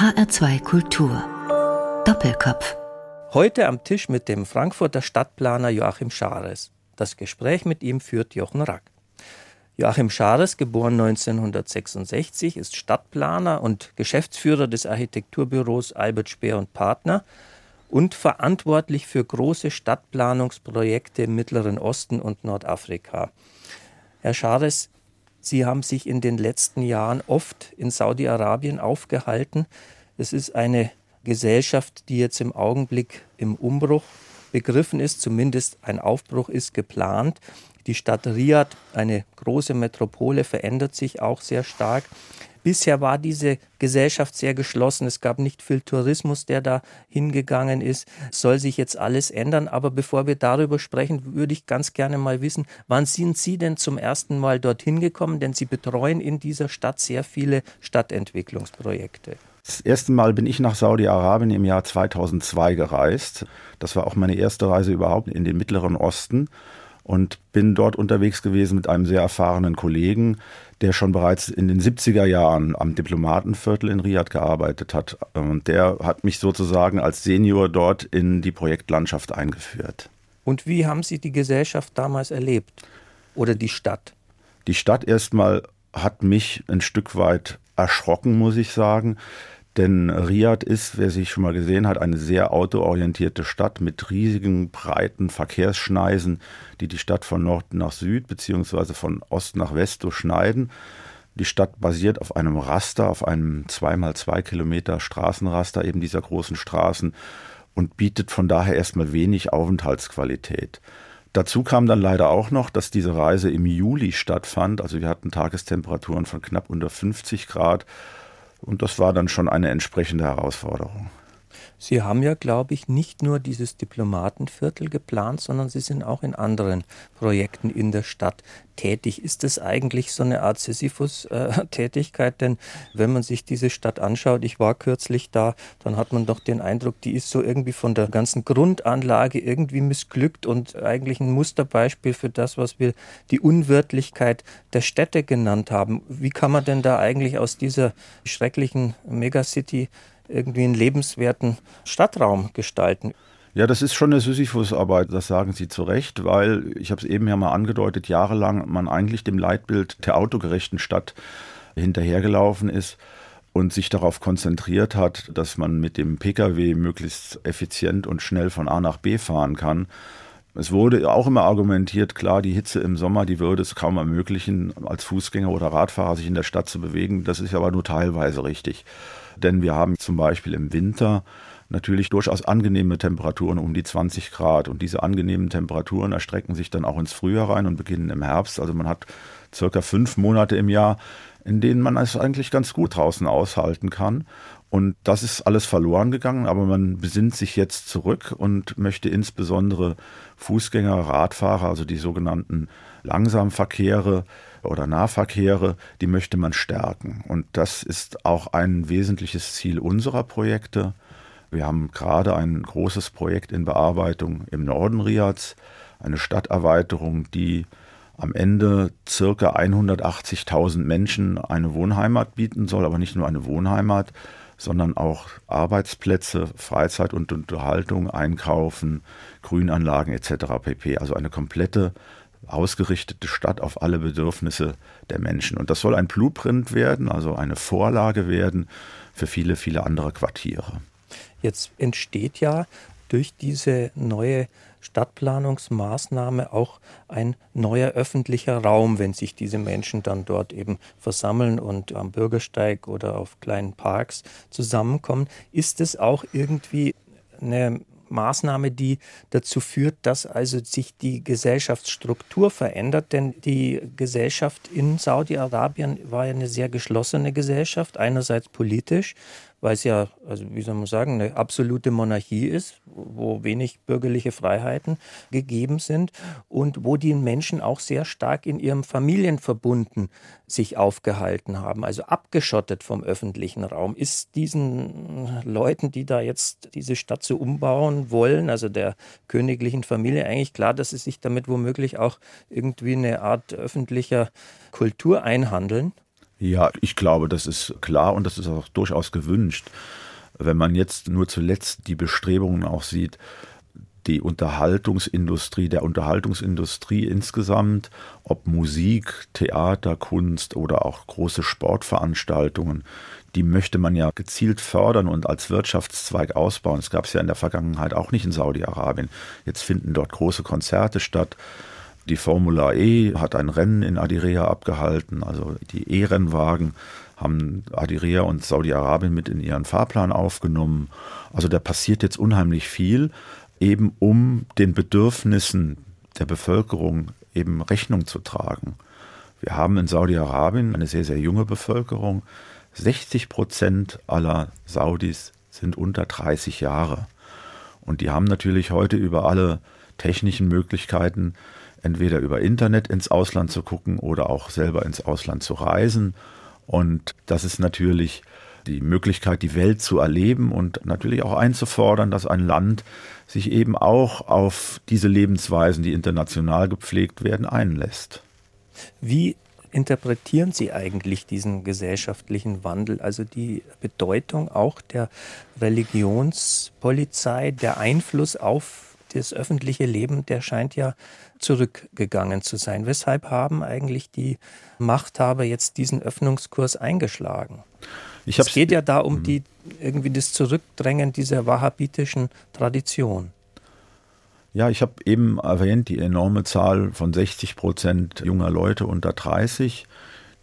HR2 Kultur. Doppelkopf. Heute am Tisch mit dem Frankfurter Stadtplaner Joachim Schares. Das Gespräch mit ihm führt Jochen Rack. Joachim Schares, geboren 1966, ist Stadtplaner und Geschäftsführer des Architekturbüros Albert Speer und Partner und verantwortlich für große Stadtplanungsprojekte im Mittleren Osten und Nordafrika. Herr Schares, Sie haben sich in den letzten Jahren oft in Saudi-Arabien aufgehalten. Es ist eine Gesellschaft, die jetzt im Augenblick im Umbruch begriffen ist, zumindest ein Aufbruch ist geplant. Die Stadt Riyadh, eine große Metropole, verändert sich auch sehr stark. Bisher war diese Gesellschaft sehr geschlossen. Es gab nicht viel Tourismus, der da hingegangen ist. soll sich jetzt alles ändern. Aber bevor wir darüber sprechen, würde ich ganz gerne mal wissen, wann sind Sie denn zum ersten Mal dorthin gekommen? Denn Sie betreuen in dieser Stadt sehr viele Stadtentwicklungsprojekte. Das erste Mal bin ich nach Saudi-Arabien im Jahr 2002 gereist. Das war auch meine erste Reise überhaupt in den Mittleren Osten und bin dort unterwegs gewesen mit einem sehr erfahrenen Kollegen, der schon bereits in den 70er Jahren am Diplomatenviertel in Riyadh gearbeitet hat. Und der hat mich sozusagen als Senior dort in die Projektlandschaft eingeführt. Und wie haben Sie die Gesellschaft damals erlebt? Oder die Stadt? Die Stadt erstmal hat mich ein Stück weit erschrocken, muss ich sagen. Denn Riyadh ist, wer sich schon mal gesehen hat, eine sehr autoorientierte Stadt mit riesigen, breiten Verkehrsschneisen, die die Stadt von Nord nach Süd bzw. von Ost nach West durchschneiden. Die Stadt basiert auf einem Raster, auf einem 2x2 Kilometer Straßenraster eben dieser großen Straßen und bietet von daher erstmal wenig Aufenthaltsqualität. Dazu kam dann leider auch noch, dass diese Reise im Juli stattfand. Also wir hatten Tagestemperaturen von knapp unter 50 Grad und das war dann schon eine entsprechende Herausforderung. Sie haben ja, glaube ich, nicht nur dieses Diplomatenviertel geplant, sondern Sie sind auch in anderen Projekten in der Stadt tätig. Ist das eigentlich so eine Art Sisyphus-Tätigkeit? Denn wenn man sich diese Stadt anschaut, ich war kürzlich da, dann hat man doch den Eindruck, die ist so irgendwie von der ganzen Grundanlage irgendwie missglückt und eigentlich ein Musterbeispiel für das, was wir die Unwirtlichkeit der Städte genannt haben. Wie kann man denn da eigentlich aus dieser schrecklichen Megacity irgendwie einen lebenswerten Stadtraum gestalten. Ja, das ist schon eine Sisyphus-Arbeit, das sagen Sie zu Recht, weil, ich habe es eben ja mal angedeutet, jahrelang man eigentlich dem Leitbild der autogerechten Stadt hinterhergelaufen ist und sich darauf konzentriert hat, dass man mit dem Pkw möglichst effizient und schnell von A nach B fahren kann. Es wurde auch immer argumentiert, klar, die Hitze im Sommer, die würde es kaum ermöglichen, als Fußgänger oder Radfahrer sich in der Stadt zu bewegen. Das ist aber nur teilweise richtig. Denn wir haben zum Beispiel im Winter natürlich durchaus angenehme Temperaturen um die 20 Grad. Und diese angenehmen Temperaturen erstrecken sich dann auch ins Frühjahr rein und beginnen im Herbst. Also man hat circa fünf Monate im Jahr, in denen man es eigentlich ganz gut draußen aushalten kann. Und das ist alles verloren gegangen, aber man besinnt sich jetzt zurück und möchte insbesondere Fußgänger, Radfahrer, also die sogenannten Langsamverkehre oder Nahverkehre, die möchte man stärken. Und das ist auch ein wesentliches Ziel unserer Projekte. Wir haben gerade ein großes Projekt in Bearbeitung im Norden Riads, eine Stadterweiterung, die am Ende circa 180.000 Menschen eine Wohnheimat bieten soll, aber nicht nur eine Wohnheimat, sondern auch Arbeitsplätze, Freizeit und Unterhaltung, Einkaufen, Grünanlagen etc. pp. Also eine komplette ausgerichtete Stadt auf alle Bedürfnisse der Menschen. Und das soll ein Blueprint werden, also eine Vorlage werden für viele, viele andere Quartiere. Jetzt entsteht ja durch diese neue Stadtplanungsmaßnahme auch ein neuer öffentlicher Raum, wenn sich diese Menschen dann dort eben versammeln und am Bürgersteig oder auf kleinen Parks zusammenkommen. Ist es auch irgendwie eine Maßnahme, die dazu führt, dass also sich die Gesellschaftsstruktur verändert, denn die Gesellschaft in Saudi-Arabien war ja eine sehr geschlossene Gesellschaft, einerseits politisch, weil es ja, also wie soll man sagen, eine absolute Monarchie ist, wo wenig bürgerliche Freiheiten gegeben sind und wo die Menschen auch sehr stark in ihrem Familienverbunden sich aufgehalten haben, also abgeschottet vom öffentlichen Raum. Ist diesen Leuten, die da jetzt diese Stadt so umbauen wollen, also der königlichen Familie, eigentlich klar, dass sie sich damit womöglich auch irgendwie eine Art öffentlicher Kultur einhandeln? Ja, ich glaube, das ist klar und das ist auch durchaus gewünscht. Wenn man jetzt nur zuletzt die Bestrebungen auch sieht, die Unterhaltungsindustrie, der Unterhaltungsindustrie insgesamt, ob Musik, Theater, Kunst oder auch große Sportveranstaltungen, die möchte man ja gezielt fördern und als Wirtschaftszweig ausbauen. Das gab es ja in der Vergangenheit auch nicht in Saudi-Arabien. Jetzt finden dort große Konzerte statt. Die Formula E hat ein Rennen in Adirea abgehalten, also die E-Rennwagen haben Adirea und Saudi-Arabien mit in ihren Fahrplan aufgenommen. Also da passiert jetzt unheimlich viel, eben um den Bedürfnissen der Bevölkerung eben Rechnung zu tragen. Wir haben in Saudi-Arabien eine sehr, sehr junge Bevölkerung. 60 Prozent aller Saudis sind unter 30 Jahre. Und die haben natürlich heute über alle technischen Möglichkeiten entweder über Internet ins Ausland zu gucken oder auch selber ins Ausland zu reisen. Und das ist natürlich die Möglichkeit, die Welt zu erleben und natürlich auch einzufordern, dass ein Land sich eben auch auf diese Lebensweisen, die international gepflegt werden, einlässt. Wie interpretieren Sie eigentlich diesen gesellschaftlichen Wandel, also die Bedeutung auch der Religionspolizei, der Einfluss auf das öffentliche Leben, der scheint ja zurückgegangen zu sein. Weshalb haben eigentlich die Machthaber jetzt diesen Öffnungskurs eingeschlagen? es geht ja da um mhm. die irgendwie das Zurückdrängen dieser wahhabitischen Tradition. Ja, ich habe eben erwähnt, die enorme Zahl von 60 Prozent junger Leute unter 30,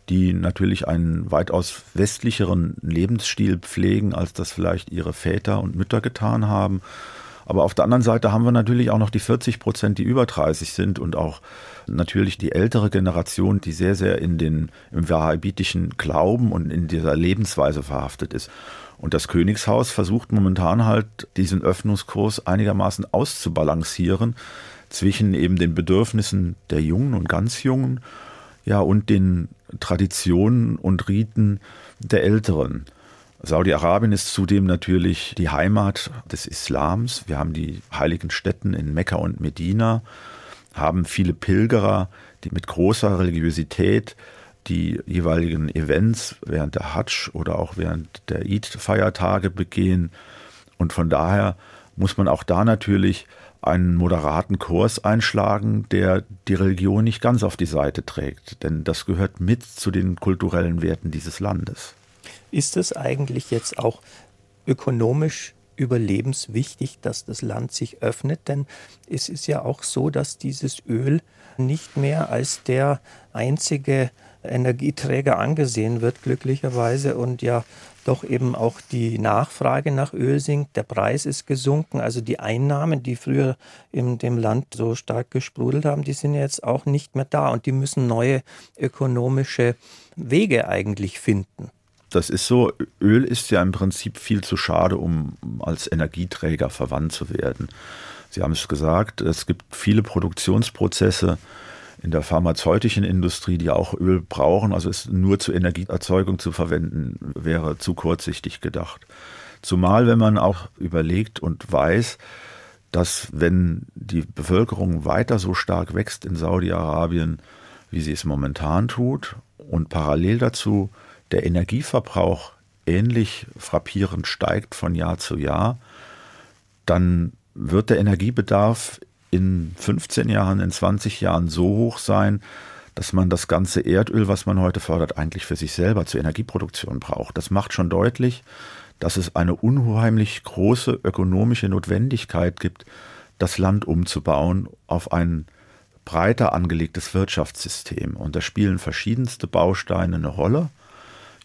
die natürlich einen weitaus westlicheren Lebensstil pflegen, als das vielleicht ihre Väter und Mütter getan haben. Aber auf der anderen Seite haben wir natürlich auch noch die 40 Prozent, die über 30 sind und auch natürlich die ältere Generation, die sehr, sehr in den, im wahhabitischen Glauben und in dieser Lebensweise verhaftet ist. Und das Königshaus versucht momentan halt diesen Öffnungskurs einigermaßen auszubalancieren zwischen eben den Bedürfnissen der Jungen und ganz Jungen, ja, und den Traditionen und Riten der Älteren. Saudi-Arabien ist zudem natürlich die Heimat des Islams. Wir haben die heiligen Städten in Mekka und Medina, haben viele Pilgerer, die mit großer Religiosität die jeweiligen Events während der Hajj oder auch während der Eid-Feiertage begehen. Und von daher muss man auch da natürlich einen moderaten Kurs einschlagen, der die Religion nicht ganz auf die Seite trägt. Denn das gehört mit zu den kulturellen Werten dieses Landes. Ist es eigentlich jetzt auch ökonomisch überlebenswichtig, dass das Land sich öffnet? Denn es ist ja auch so, dass dieses Öl nicht mehr als der einzige Energieträger angesehen wird, glücklicherweise, und ja doch eben auch die Nachfrage nach Öl sinkt, der Preis ist gesunken, also die Einnahmen, die früher in dem Land so stark gesprudelt haben, die sind jetzt auch nicht mehr da und die müssen neue ökonomische Wege eigentlich finden. Das ist so, Öl ist ja im Prinzip viel zu schade, um als Energieträger verwandt zu werden. Sie haben es gesagt, es gibt viele Produktionsprozesse in der pharmazeutischen Industrie, die auch Öl brauchen. Also es nur zur Energieerzeugung zu verwenden, wäre zu kurzsichtig gedacht. Zumal, wenn man auch überlegt und weiß, dass wenn die Bevölkerung weiter so stark wächst in Saudi-Arabien, wie sie es momentan tut, und parallel dazu der Energieverbrauch ähnlich frappierend steigt von Jahr zu Jahr, dann wird der Energiebedarf in 15 Jahren, in 20 Jahren so hoch sein, dass man das ganze Erdöl, was man heute fördert, eigentlich für sich selber zur Energieproduktion braucht. Das macht schon deutlich, dass es eine unheimlich große ökonomische Notwendigkeit gibt, das Land umzubauen auf ein breiter angelegtes Wirtschaftssystem. Und da spielen verschiedenste Bausteine eine Rolle.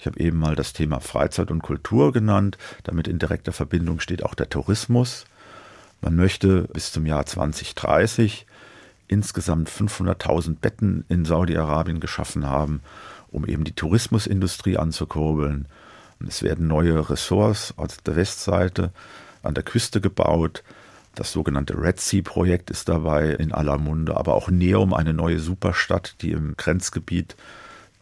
Ich habe eben mal das Thema Freizeit und Kultur genannt. Damit in direkter Verbindung steht auch der Tourismus. Man möchte bis zum Jahr 2030 insgesamt 500.000 Betten in Saudi-Arabien geschaffen haben, um eben die Tourismusindustrie anzukurbeln. Es werden neue Ressorts aus der Westseite an der Küste gebaut. Das sogenannte Red Sea-Projekt ist dabei in aller Munde, aber auch Neum, eine neue Superstadt, die im Grenzgebiet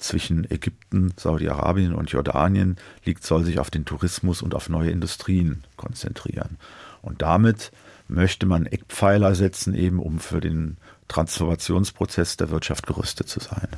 zwischen Ägypten, Saudi-Arabien und Jordanien liegt, soll sich auf den Tourismus und auf neue Industrien konzentrieren. Und damit möchte man Eckpfeiler setzen, eben um für den Transformationsprozess der Wirtschaft gerüstet zu sein.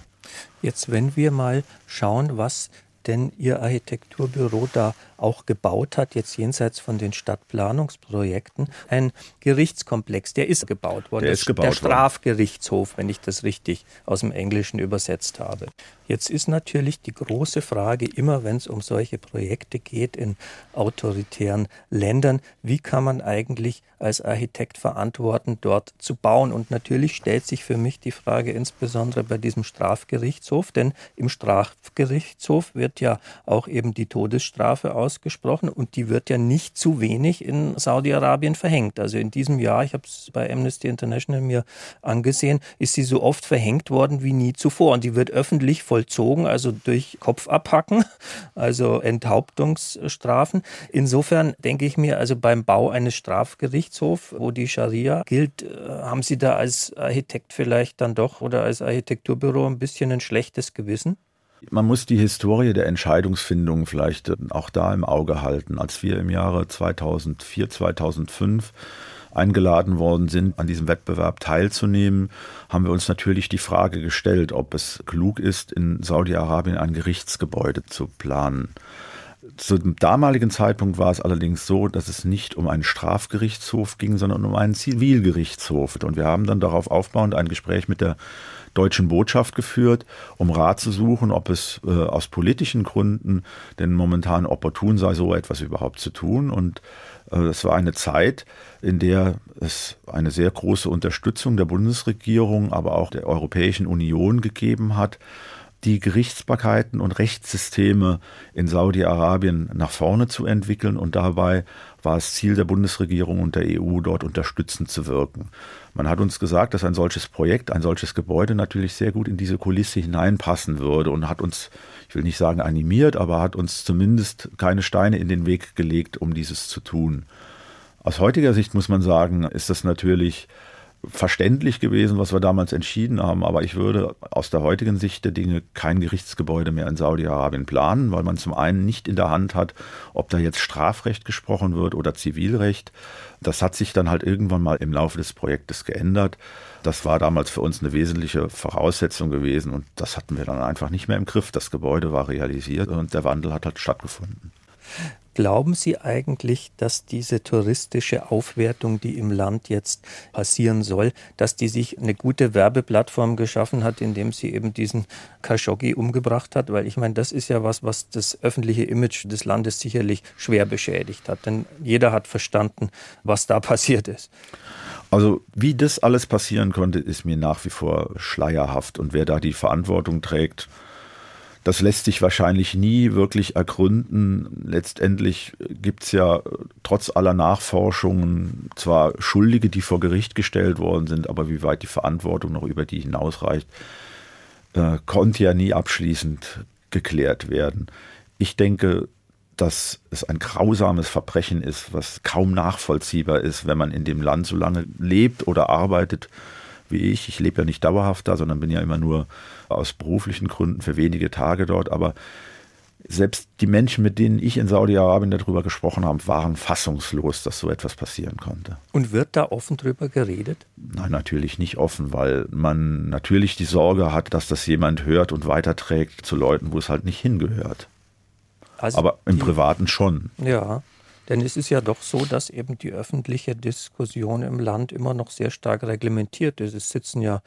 Jetzt, wenn wir mal schauen, was denn Ihr Architekturbüro da auch gebaut hat, jetzt jenseits von den Stadtplanungsprojekten, ein Gerichtskomplex. Der ist gebaut worden. Der ist gebaut Der Strafgerichtshof, wenn ich das richtig aus dem Englischen übersetzt habe. Jetzt ist natürlich die große Frage immer, wenn es um solche Projekte geht in autoritären Ländern, wie kann man eigentlich als Architekt verantworten, dort zu bauen? Und natürlich stellt sich für mich die Frage insbesondere bei diesem Strafgerichtshof, denn im Strafgerichtshof wird ja auch eben die Todesstrafe aus ausgesprochen und die wird ja nicht zu wenig in Saudi-Arabien verhängt. Also in diesem Jahr, ich habe es bei Amnesty International mir angesehen, ist sie so oft verhängt worden wie nie zuvor. Und die wird öffentlich vollzogen, also durch Kopf abhacken, also Enthauptungsstrafen. Insofern denke ich mir, also beim Bau eines Strafgerichtshofs, wo die Scharia gilt, äh, haben Sie da als Architekt vielleicht dann doch oder als Architekturbüro ein bisschen ein schlechtes Gewissen? Man muss die Historie der Entscheidungsfindung vielleicht äh, auch da im Auge halten. Als wir im Jahre 2004, 2005 eingeladen worden sind, an diesem Wettbewerb teilzunehmen, haben wir uns natürlich die Frage gestellt, ob es klug ist, in Saudi-Arabien ein Gerichtsgebäude zu planen. Zum damaligen Zeitpunkt war es allerdings so, dass es nicht um einen Strafgerichtshof ging, sondern um einen Zivilgerichtshof. Und wir haben dann darauf aufbauend ein Gespräch mit der deutschen Botschaft geführt, um Rat zu suchen, ob es äh, aus politischen Gründen denn momentan opportun sei, so etwas überhaupt zu tun. Und es äh, war eine Zeit, in der es eine sehr große Unterstützung der Bundesregierung, aber auch der Europäischen Union gegeben hat, die Gerichtsbarkeiten und Rechtssysteme in Saudi-Arabien nach vorne zu entwickeln und dabei war es Ziel der Bundesregierung und der EU, dort unterstützend zu wirken. Man hat uns gesagt, dass ein solches Projekt, ein solches Gebäude natürlich sehr gut in diese Kulisse hineinpassen würde und hat uns, ich will nicht sagen animiert, aber hat uns zumindest keine Steine in den Weg gelegt, um dieses zu tun. Aus heutiger Sicht muss man sagen, ist das natürlich verständlich gewesen, was wir damals entschieden haben. Aber ich würde aus der heutigen Sicht der Dinge kein Gerichtsgebäude mehr in Saudi-Arabien planen, weil man zum einen nicht in der Hand hat, ob da jetzt Strafrecht gesprochen wird oder Zivilrecht. Das hat sich dann halt irgendwann mal im Laufe des Projektes geändert. Das war damals für uns eine wesentliche Voraussetzung gewesen und das hatten wir dann einfach nicht mehr im Griff. Das Gebäude war realisiert und der Wandel hat halt stattgefunden. Glauben Sie eigentlich, dass diese touristische Aufwertung, die im Land jetzt passieren soll, dass die sich eine gute Werbeplattform geschaffen hat, indem sie eben diesen Khashoggi umgebracht hat? Weil ich meine, das ist ja was, was das öffentliche Image des Landes sicherlich schwer beschädigt hat. Denn jeder hat verstanden, was da passiert ist. Also wie das alles passieren konnte, ist mir nach wie vor schleierhaft. Und wer da die Verantwortung trägt, das lässt sich wahrscheinlich nie wirklich ergründen. Letztendlich gibt es ja trotz aller Nachforschungen zwar Schuldige, die vor Gericht gestellt worden sind, aber wie weit die Verantwortung noch über die hinausreicht, äh, konnte ja nie abschließend geklärt werden. Ich denke, dass es ein grausames Verbrechen ist, was kaum nachvollziehbar ist, wenn man in dem Land so lange lebt oder arbeitet wie ich. Ich lebe ja nicht dauerhaft da, sondern bin ja immer nur aus beruflichen Gründen für wenige Tage dort. Aber selbst die Menschen, mit denen ich in Saudi-Arabien darüber gesprochen habe, waren fassungslos, dass so etwas passieren konnte. Und wird da offen drüber geredet? Nein, natürlich nicht offen, weil man natürlich die Sorge hat, dass das jemand hört und weiterträgt zu Leuten, wo es halt nicht hingehört. Also Aber im Privaten schon. Ja. Denn es ist ja doch so, dass eben die öffentliche Diskussion im Land immer noch sehr stark reglementiert ist. Es sitzen ja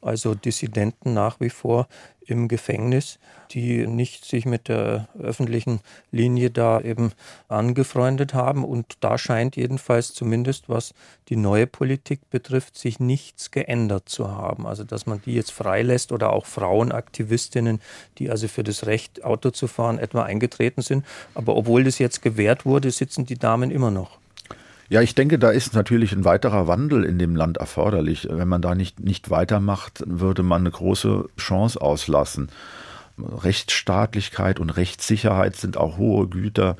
also Dissidenten nach wie vor im Gefängnis, die nicht sich mit der öffentlichen Linie da eben angefreundet haben. Und da scheint jedenfalls zumindest, was die neue Politik betrifft, sich nichts geändert zu haben. Also dass man die jetzt freilässt oder auch Frauenaktivistinnen, die also für das Recht, Auto zu fahren, etwa eingetreten sind. Aber obwohl das jetzt gewährt wurde, sitzen die Damen immer noch. Ja, ich denke, da ist natürlich ein weiterer Wandel in dem Land erforderlich. Wenn man da nicht, nicht weitermacht, würde man eine große Chance auslassen. Rechtsstaatlichkeit und Rechtssicherheit sind auch hohe Güter,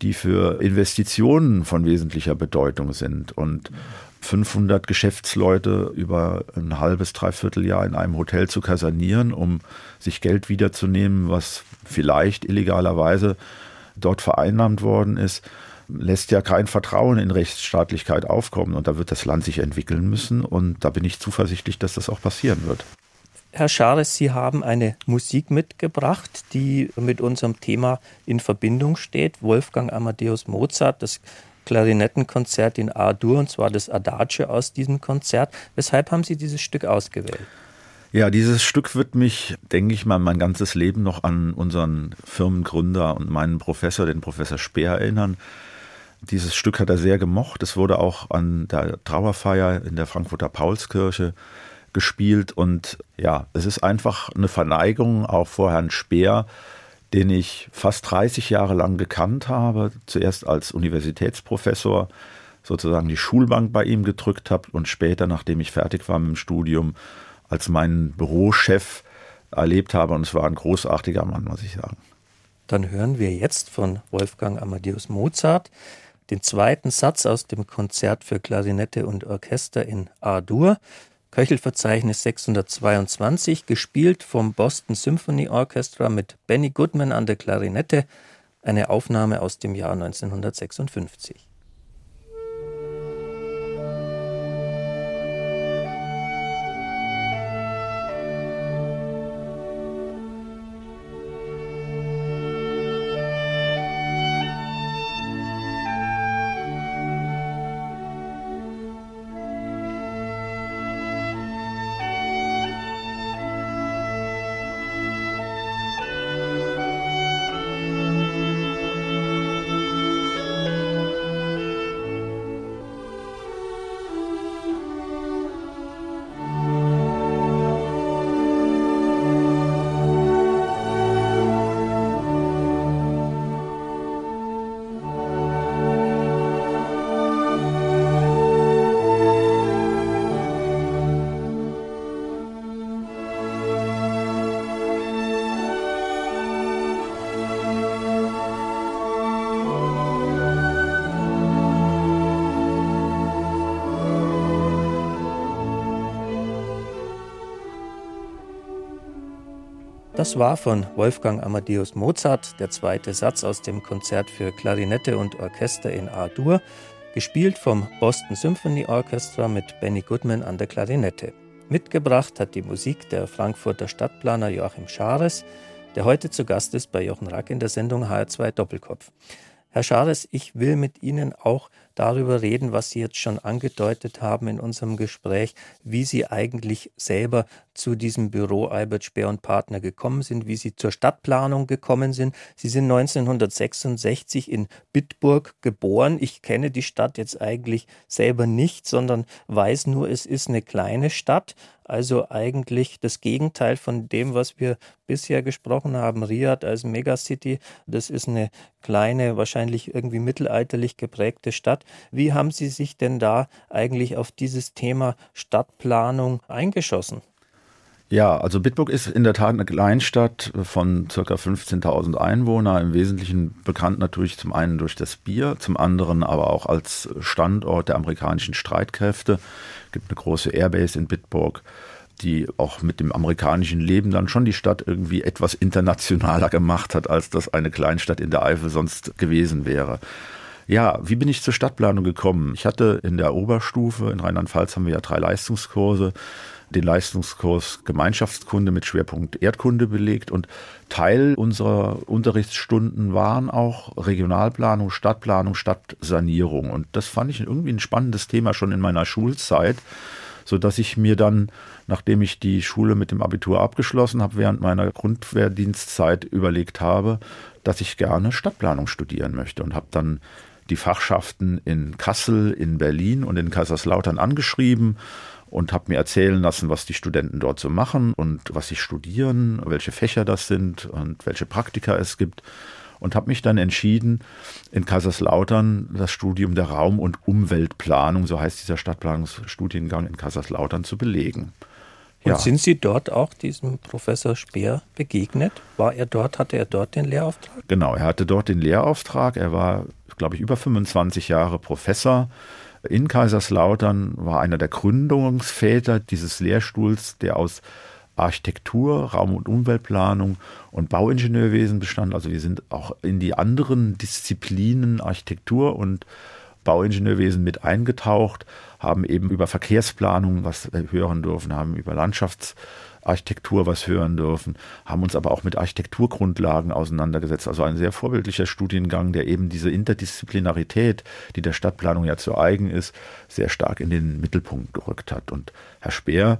die für Investitionen von wesentlicher Bedeutung sind. Und 500 Geschäftsleute über ein halbes, dreiviertel Jahr in einem Hotel zu kasernieren, um sich Geld wiederzunehmen, was vielleicht illegalerweise dort vereinnahmt worden ist, lässt ja kein Vertrauen in Rechtsstaatlichkeit aufkommen und da wird das Land sich entwickeln müssen und da bin ich zuversichtlich, dass das auch passieren wird. Herr Schares, Sie haben eine Musik mitgebracht, die mit unserem Thema in Verbindung steht. Wolfgang Amadeus Mozart, das Klarinettenkonzert in A-Dur, und zwar das Adagio aus diesem Konzert. Weshalb haben Sie dieses Stück ausgewählt? Ja, dieses Stück wird mich, denke ich mal, mein ganzes Leben noch an unseren Firmengründer und meinen Professor, den Professor Speer, erinnern. Dieses Stück hat er sehr gemocht. Es wurde auch an der Trauerfeier in der Frankfurter Paulskirche gespielt und ja, es ist einfach eine Verneigung auch vor Herrn Speer, den ich fast 30 Jahre lang gekannt habe, zuerst als Universitätsprofessor sozusagen die Schulbank bei ihm gedrückt habe und später, nachdem ich fertig war mit dem Studium, als meinen Bürochef erlebt habe und es war ein großartiger Mann, muss ich sagen. Dann hören wir jetzt von Wolfgang Amadeus Mozart den zweiten Satz aus dem Konzert für Klarinette und Orchester in A-Dur. Köchelverzeichnis 622, gespielt vom Boston Symphony Orchestra mit Benny Goodman an der Klarinette, eine Aufnahme aus dem Jahr 1956. Das war von Wolfgang Amadeus Mozart der zweite Satz aus dem Konzert für Klarinette und Orchester in A-Dur, gespielt vom Boston Symphony Orchestra mit Benny Goodman an der Klarinette. Mitgebracht hat die Musik der Frankfurter Stadtplaner Joachim Schares, der heute zu Gast ist bei Jochen Rack in der Sendung HR2 Doppelkopf. Herr Schares, ich will mit Ihnen auch darüber reden, was Sie jetzt schon angedeutet haben in unserem Gespräch, wie Sie eigentlich selber zu diesem Büro Albert Speer und Partner gekommen sind, wie Sie zur Stadtplanung gekommen sind. Sie sind 1966 in Bitburg geboren. Ich kenne die Stadt jetzt eigentlich selber nicht, sondern weiß nur, es ist eine kleine Stadt. Also eigentlich das Gegenteil von dem, was wir bisher gesprochen haben. Riyadh als Megacity, das ist eine kleine, wahrscheinlich irgendwie mittelalterlich geprägte Stadt. Wie haben Sie sich denn da eigentlich auf dieses Thema Stadtplanung eingeschossen? Ja, also Bitburg ist in der Tat eine Kleinstadt von ca. 15.000 Einwohnern, im Wesentlichen bekannt natürlich zum einen durch das Bier, zum anderen aber auch als Standort der amerikanischen Streitkräfte. Es gibt eine große Airbase in Bitburg, die auch mit dem amerikanischen Leben dann schon die Stadt irgendwie etwas internationaler gemacht hat, als das eine Kleinstadt in der Eifel sonst gewesen wäre. Ja, wie bin ich zur Stadtplanung gekommen? Ich hatte in der Oberstufe, in Rheinland-Pfalz haben wir ja drei Leistungskurse, den Leistungskurs Gemeinschaftskunde mit Schwerpunkt Erdkunde belegt und Teil unserer Unterrichtsstunden waren auch Regionalplanung, Stadtplanung, Stadtsanierung. Und das fand ich irgendwie ein spannendes Thema schon in meiner Schulzeit, so dass ich mir dann, nachdem ich die Schule mit dem Abitur abgeschlossen habe, während meiner Grundwehrdienstzeit überlegt habe, dass ich gerne Stadtplanung studieren möchte und habe dann die Fachschaften in Kassel, in Berlin und in Kaiserslautern angeschrieben und habe mir erzählen lassen, was die Studenten dort so machen und was sie studieren, welche Fächer das sind und welche Praktika es gibt. Und habe mich dann entschieden, in Kaiserslautern das Studium der Raum- und Umweltplanung, so heißt dieser Stadtplanungsstudiengang in Kaiserslautern, zu belegen. Und ja. sind Sie dort auch diesem Professor Speer begegnet? War er dort, hatte er dort den Lehrauftrag? Genau, er hatte dort den Lehrauftrag. Er war, glaube ich, über 25 Jahre Professor in Kaiserslautern, war einer der Gründungsväter dieses Lehrstuhls, der aus Architektur, Raum- und Umweltplanung und Bauingenieurwesen bestand. Also wir sind auch in die anderen Disziplinen Architektur und Bauingenieurwesen mit eingetaucht, haben eben über Verkehrsplanung was hören dürfen, haben über Landschafts Architektur was hören dürfen, haben uns aber auch mit Architekturgrundlagen auseinandergesetzt. Also ein sehr vorbildlicher Studiengang, der eben diese Interdisziplinarität, die der Stadtplanung ja zu eigen ist, sehr stark in den Mittelpunkt gerückt hat. Und Herr Speer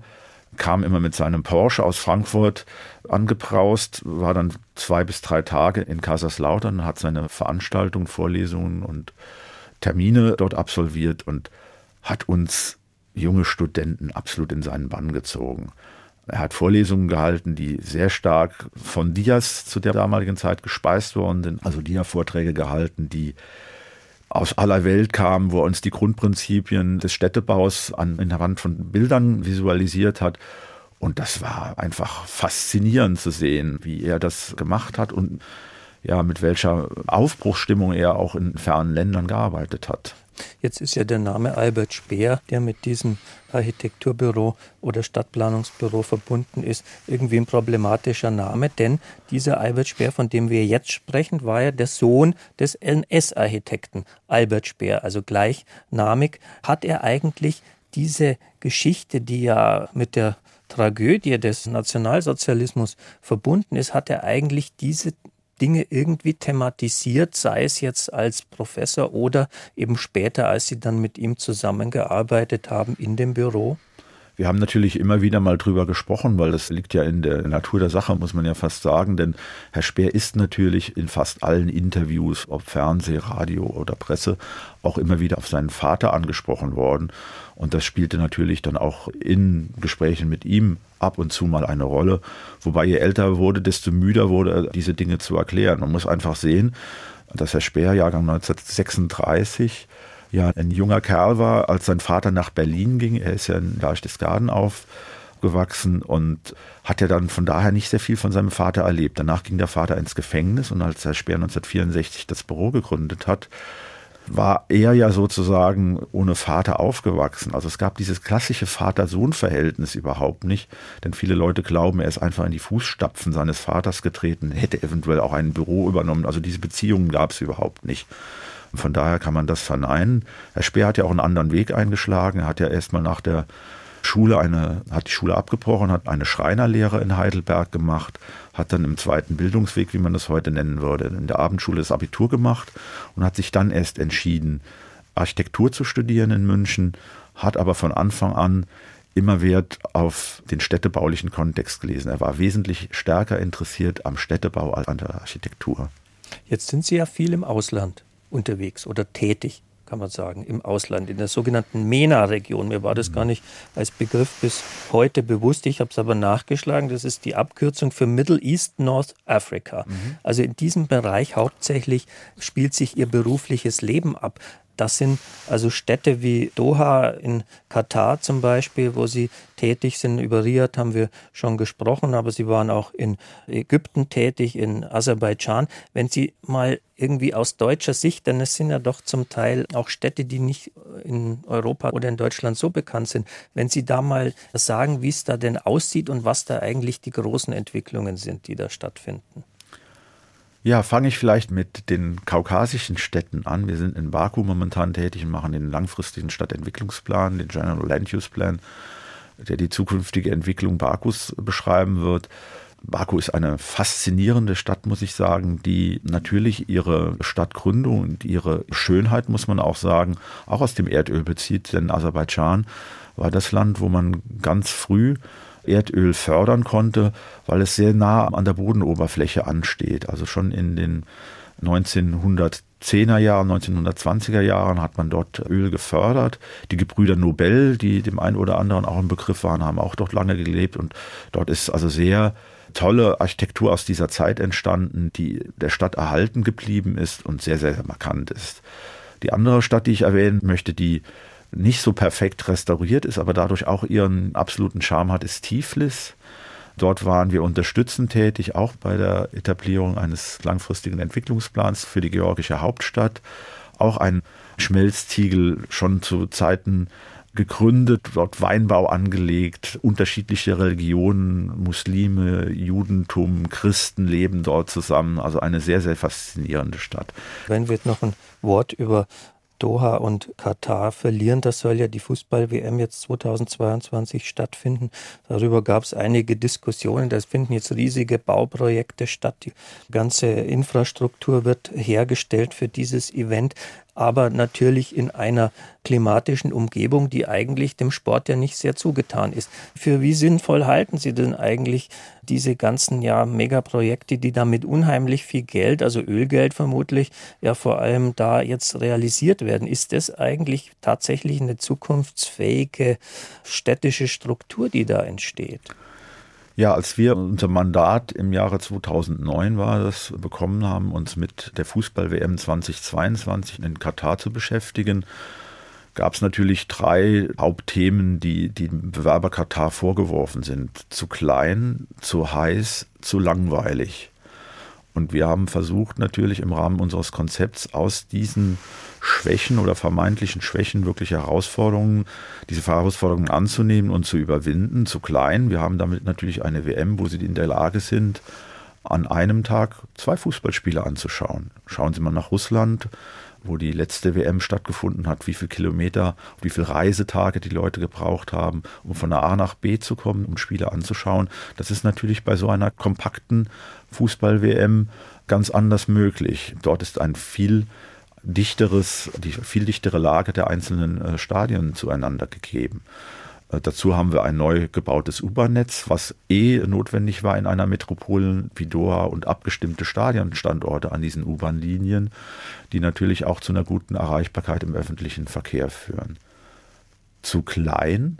kam immer mit seinem Porsche aus Frankfurt angebraust, war dann zwei bis drei Tage in Kaiserslautern, hat seine Veranstaltungen, Vorlesungen und Termine dort absolviert und hat uns junge Studenten absolut in seinen Bann gezogen. Er hat Vorlesungen gehalten, die sehr stark von Dias zu der damaligen Zeit gespeist worden sind. Also Dia-Vorträge gehalten, die aus aller Welt kamen, wo er uns die Grundprinzipien des Städtebaus an, in der Wand von Bildern visualisiert hat. Und das war einfach faszinierend zu sehen, wie er das gemacht hat und ja, mit welcher Aufbruchsstimmung er auch in fernen Ländern gearbeitet hat. Jetzt ist ja der Name Albert Speer, der mit diesem Architekturbüro oder Stadtplanungsbüro verbunden ist, irgendwie ein problematischer Name, denn dieser Albert Speer, von dem wir jetzt sprechen, war ja der Sohn des NS-Architekten Albert Speer, also gleichnamig. Hat er eigentlich diese Geschichte, die ja mit der Tragödie des Nationalsozialismus verbunden ist, hat er eigentlich diese Dinge irgendwie thematisiert, sei es jetzt als Professor oder eben später, als Sie dann mit ihm zusammengearbeitet haben in dem Büro? Wir haben natürlich immer wieder mal drüber gesprochen, weil das liegt ja in der Natur der Sache, muss man ja fast sagen. Denn Herr Speer ist natürlich in fast allen Interviews, ob Fernseh, Radio oder Presse, auch immer wieder auf seinen Vater angesprochen worden. Und das spielte natürlich dann auch in Gesprächen mit ihm ab und zu mal eine Rolle. Wobei je älter er wurde, desto müder wurde er, diese Dinge zu erklären. Man muss einfach sehen, dass Herr Speer, Jahrgang 1936, ja ein junger Kerl war, als sein Vater nach Berlin ging. Er ist ja in Berchtesgaden aufgewachsen und hat ja dann von daher nicht sehr viel von seinem Vater erlebt. Danach ging der Vater ins Gefängnis und als Herr Speer 1964 das Büro gegründet hat, war er ja sozusagen ohne Vater aufgewachsen. Also es gab dieses klassische Vater-Sohn-Verhältnis überhaupt nicht, denn viele Leute glauben, er ist einfach in die Fußstapfen seines Vaters getreten, hätte eventuell auch ein Büro übernommen. Also diese Beziehungen gab es überhaupt nicht. Von daher kann man das verneinen. Herr Speer hat ja auch einen anderen Weg eingeschlagen. Er hat ja erstmal nach der Schule eine, hat die Schule abgebrochen, hat eine Schreinerlehre in Heidelberg gemacht, hat dann im zweiten Bildungsweg, wie man das heute nennen würde, in der Abendschule das Abitur gemacht und hat sich dann erst entschieden, Architektur zu studieren in München, hat aber von Anfang an immer Wert auf den städtebaulichen Kontext gelesen. Er war wesentlich stärker interessiert am Städtebau als an der Architektur. Jetzt sind Sie ja viel im Ausland unterwegs oder tätig, kann man sagen, im Ausland, in der sogenannten MENA-Region. Mir war das mhm. gar nicht als Begriff bis heute bewusst. Ich habe es aber nachgeschlagen. Das ist die Abkürzung für Middle East North Africa. Mhm. Also in diesem Bereich hauptsächlich spielt sich Ihr berufliches Leben ab. Das sind also Städte wie Doha in Katar zum Beispiel, wo sie tätig sind. Über Riyadh haben wir schon gesprochen, aber sie waren auch in Ägypten tätig, in Aserbaidschan. Wenn Sie mal irgendwie aus deutscher Sicht, denn es sind ja doch zum Teil auch Städte, die nicht in Europa oder in Deutschland so bekannt sind, wenn Sie da mal sagen, wie es da denn aussieht und was da eigentlich die großen Entwicklungen sind, die da stattfinden. Ja, fange ich vielleicht mit den kaukasischen Städten an. Wir sind in Baku momentan tätig und machen den langfristigen Stadtentwicklungsplan, den General Land Use Plan, der die zukünftige Entwicklung Bakus beschreiben wird. Baku ist eine faszinierende Stadt, muss ich sagen, die natürlich ihre Stadtgründung und ihre Schönheit, muss man auch sagen, auch aus dem Erdöl bezieht. Denn Aserbaidschan war das Land, wo man ganz früh Erdöl fördern konnte, weil es sehr nah an der Bodenoberfläche ansteht. Also schon in den 1910er Jahren, 1920er Jahren hat man dort Öl gefördert. Die Gebrüder Nobel, die dem einen oder anderen auch ein Begriff waren, haben auch dort lange gelebt und dort ist also sehr tolle Architektur aus dieser Zeit entstanden, die der Stadt erhalten geblieben ist und sehr, sehr markant ist. Die andere Stadt, die ich erwähnen möchte, die nicht so perfekt restauriert ist, aber dadurch auch ihren absoluten Charme hat, ist Tiflis. Dort waren wir unterstützend tätig, auch bei der Etablierung eines langfristigen Entwicklungsplans für die georgische Hauptstadt. Auch ein Schmelztiegel schon zu Zeiten gegründet, dort Weinbau angelegt, unterschiedliche Religionen, Muslime, Judentum, Christen leben dort zusammen. Also eine sehr, sehr faszinierende Stadt. Wenn wir noch ein Wort über Doha und Katar verlieren. Das soll ja die Fußball-WM jetzt 2022 stattfinden. Darüber gab es einige Diskussionen. Da finden jetzt riesige Bauprojekte statt. Die ganze Infrastruktur wird hergestellt für dieses Event aber natürlich in einer klimatischen Umgebung, die eigentlich dem Sport ja nicht sehr zugetan ist. Für wie sinnvoll halten Sie denn eigentlich diese ganzen ja Megaprojekte, die damit unheimlich viel Geld, also Ölgeld vermutlich, ja vor allem da jetzt realisiert werden? Ist das eigentlich tatsächlich eine zukunftsfähige städtische Struktur, die da entsteht? Ja, als wir unser Mandat im Jahre 2009 war das bekommen haben, uns mit der Fußball-WM 2022 in Katar zu beschäftigen, gab es natürlich drei Hauptthemen, die, die dem Bewerber Katar vorgeworfen sind. Zu klein, zu heiß, zu langweilig. Und wir haben versucht, natürlich im Rahmen unseres Konzepts aus diesen Schwächen oder vermeintlichen Schwächen wirklich Herausforderungen, diese Herausforderungen anzunehmen und zu überwinden, zu klein. Wir haben damit natürlich eine WM, wo sie in der Lage sind, an einem Tag zwei Fußballspiele anzuschauen. Schauen Sie mal nach Russland, wo die letzte WM stattgefunden hat, wie viele Kilometer, wie viele Reisetage die Leute gebraucht haben, um von A nach B zu kommen, um Spiele anzuschauen. Das ist natürlich bei so einer kompakten Fußball-WM ganz anders möglich. Dort ist ein viel dichteres, die viel dichtere Lage der einzelnen äh, Stadien zueinander gegeben. Äh, dazu haben wir ein neu gebautes U-Bahn-Netz, was eh notwendig war in einer Metropole wie Doha und abgestimmte Stadionstandorte an diesen U-Bahn-Linien, die natürlich auch zu einer guten Erreichbarkeit im öffentlichen Verkehr führen. Zu klein,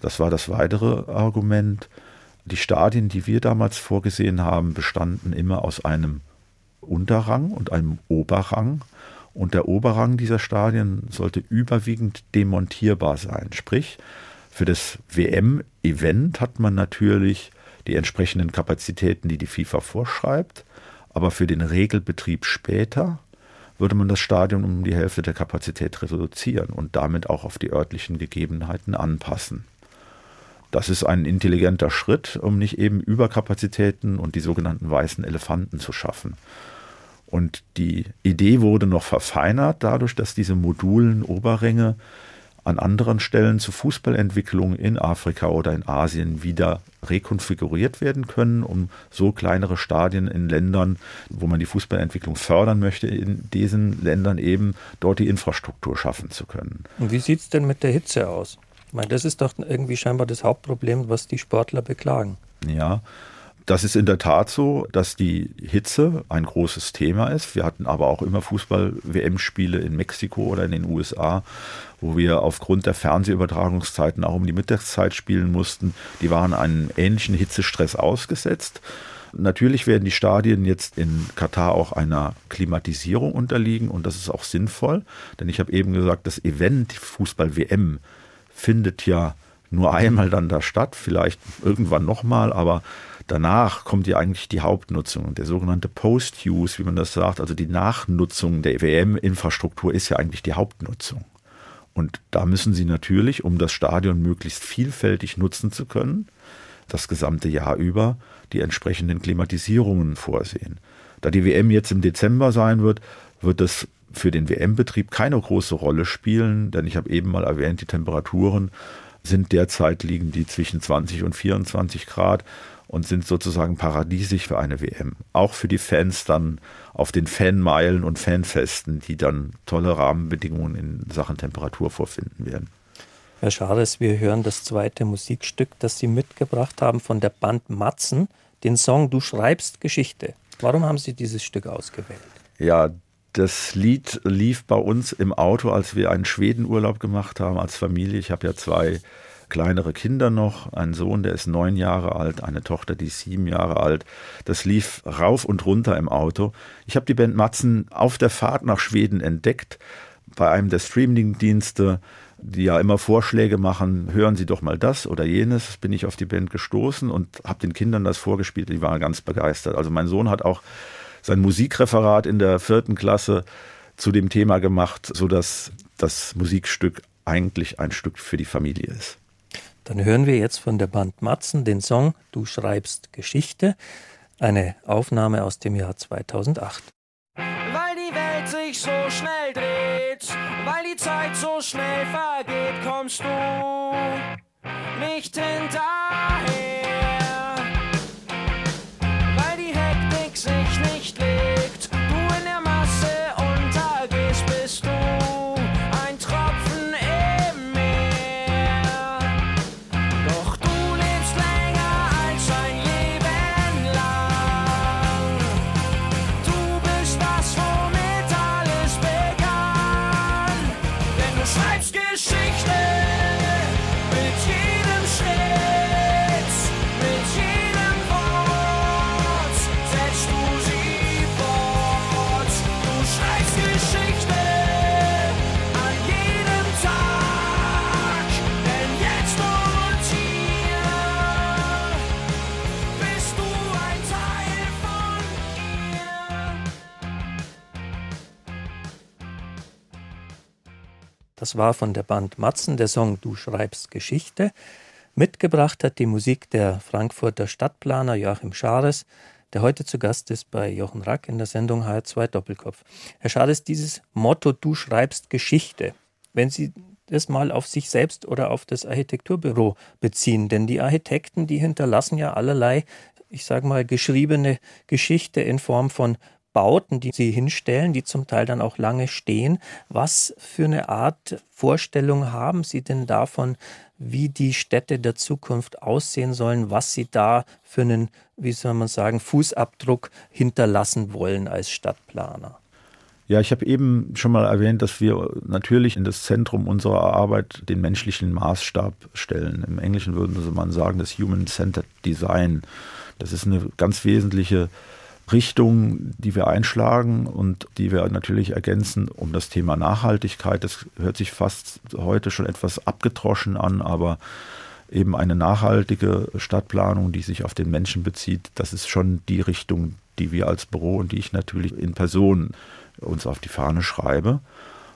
das war das weitere Argument. Die Stadien, die wir damals vorgesehen haben, bestanden immer aus einem Unterrang und einem Oberrang. Und der Oberrang dieser Stadien sollte überwiegend demontierbar sein. Sprich, für das WM-Event hat man natürlich die entsprechenden Kapazitäten, die die FIFA vorschreibt. Aber für den Regelbetrieb später würde man das Stadion um die Hälfte der Kapazität reduzieren und damit auch auf die örtlichen Gegebenheiten anpassen. Das ist ein intelligenter Schritt, um nicht eben Überkapazitäten und die sogenannten weißen Elefanten zu schaffen. Und die Idee wurde noch verfeinert dadurch, dass diese modulen Oberränge an anderen Stellen zur Fußballentwicklung in Afrika oder in Asien wieder rekonfiguriert werden können, um so kleinere Stadien in Ländern, wo man die Fußballentwicklung fördern möchte, in diesen Ländern eben dort die Infrastruktur schaffen zu können. Und wie sieht es denn mit der Hitze aus? Ich meine, das ist doch irgendwie scheinbar das Hauptproblem, was die Sportler beklagen. Ja, das ist in der Tat so, dass die Hitze ein großes Thema ist. Wir hatten aber auch immer Fußball-WM-Spiele in Mexiko oder in den USA, wo wir aufgrund der Fernsehübertragungszeiten auch um die Mittagszeit spielen mussten. Die waren einem ähnlichen Hitzestress ausgesetzt. Natürlich werden die Stadien jetzt in Katar auch einer Klimatisierung unterliegen und das ist auch sinnvoll, denn ich habe eben gesagt, das Event Fußball-WM findet ja nur einmal dann da statt, vielleicht irgendwann nochmal, aber Danach kommt ja eigentlich die Hauptnutzung. Der sogenannte Post-Use, wie man das sagt, also die Nachnutzung der WM-Infrastruktur ist ja eigentlich die Hauptnutzung. Und da müssen sie natürlich, um das Stadion möglichst vielfältig nutzen zu können, das gesamte Jahr über die entsprechenden Klimatisierungen vorsehen. Da die WM jetzt im Dezember sein wird, wird es für den WM-Betrieb keine große Rolle spielen, denn ich habe eben mal erwähnt, die Temperaturen sind derzeit liegen die zwischen 20 und 24 Grad und sind sozusagen paradiesisch für eine WM. Auch für die Fans dann auf den Fanmeilen und Fanfesten, die dann tolle Rahmenbedingungen in Sachen Temperatur vorfinden werden. Herr Schares, wir hören das zweite Musikstück, das Sie mitgebracht haben von der Band Matzen, den Song Du schreibst Geschichte. Warum haben Sie dieses Stück ausgewählt? Ja, das Lied lief bei uns im Auto, als wir einen Schwedenurlaub gemacht haben als Familie. Ich habe ja zwei kleinere Kinder noch, ein Sohn, der ist neun Jahre alt, eine Tochter, die ist sieben Jahre alt. Das lief rauf und runter im Auto. Ich habe die Band Matzen auf der Fahrt nach Schweden entdeckt, bei einem der Streaming-Dienste, die ja immer Vorschläge machen, hören Sie doch mal das oder jenes, bin ich auf die Band gestoßen und habe den Kindern das vorgespielt. Die waren ganz begeistert. Also mein Sohn hat auch sein Musikreferat in der vierten Klasse zu dem Thema gemacht, sodass das Musikstück eigentlich ein Stück für die Familie ist. Dann hören wir jetzt von der Band Matzen den Song Du schreibst Geschichte, eine Aufnahme aus dem Jahr 2008. Weil die Welt sich so schnell dreht, Weil die Zeit so schnell vergeht, kommst du nicht hinterher. Das war von der Band Matzen der Song Du schreibst Geschichte. Mitgebracht hat die Musik der Frankfurter Stadtplaner Joachim Schares, der heute zu Gast ist bei Jochen Rack in der Sendung HR2 Doppelkopf. Herr Schares, dieses Motto Du schreibst Geschichte, wenn Sie das mal auf sich selbst oder auf das Architekturbüro beziehen, denn die Architekten, die hinterlassen ja allerlei, ich sage mal, geschriebene Geschichte in Form von Bauten, die Sie hinstellen, die zum Teil dann auch lange stehen. Was für eine Art Vorstellung haben Sie denn davon, wie die Städte der Zukunft aussehen sollen, was Sie da für einen, wie soll man sagen, Fußabdruck hinterlassen wollen als Stadtplaner? Ja, ich habe eben schon mal erwähnt, dass wir natürlich in das Zentrum unserer Arbeit den menschlichen Maßstab stellen. Im Englischen würde man sagen, das Human-Centered Design. Das ist eine ganz wesentliche Richtung, die wir einschlagen und die wir natürlich ergänzen um das Thema Nachhaltigkeit. Das hört sich fast heute schon etwas abgetroschen an, aber eben eine nachhaltige Stadtplanung, die sich auf den Menschen bezieht, das ist schon die Richtung, die wir als Büro und die ich natürlich in Person uns auf die Fahne schreibe.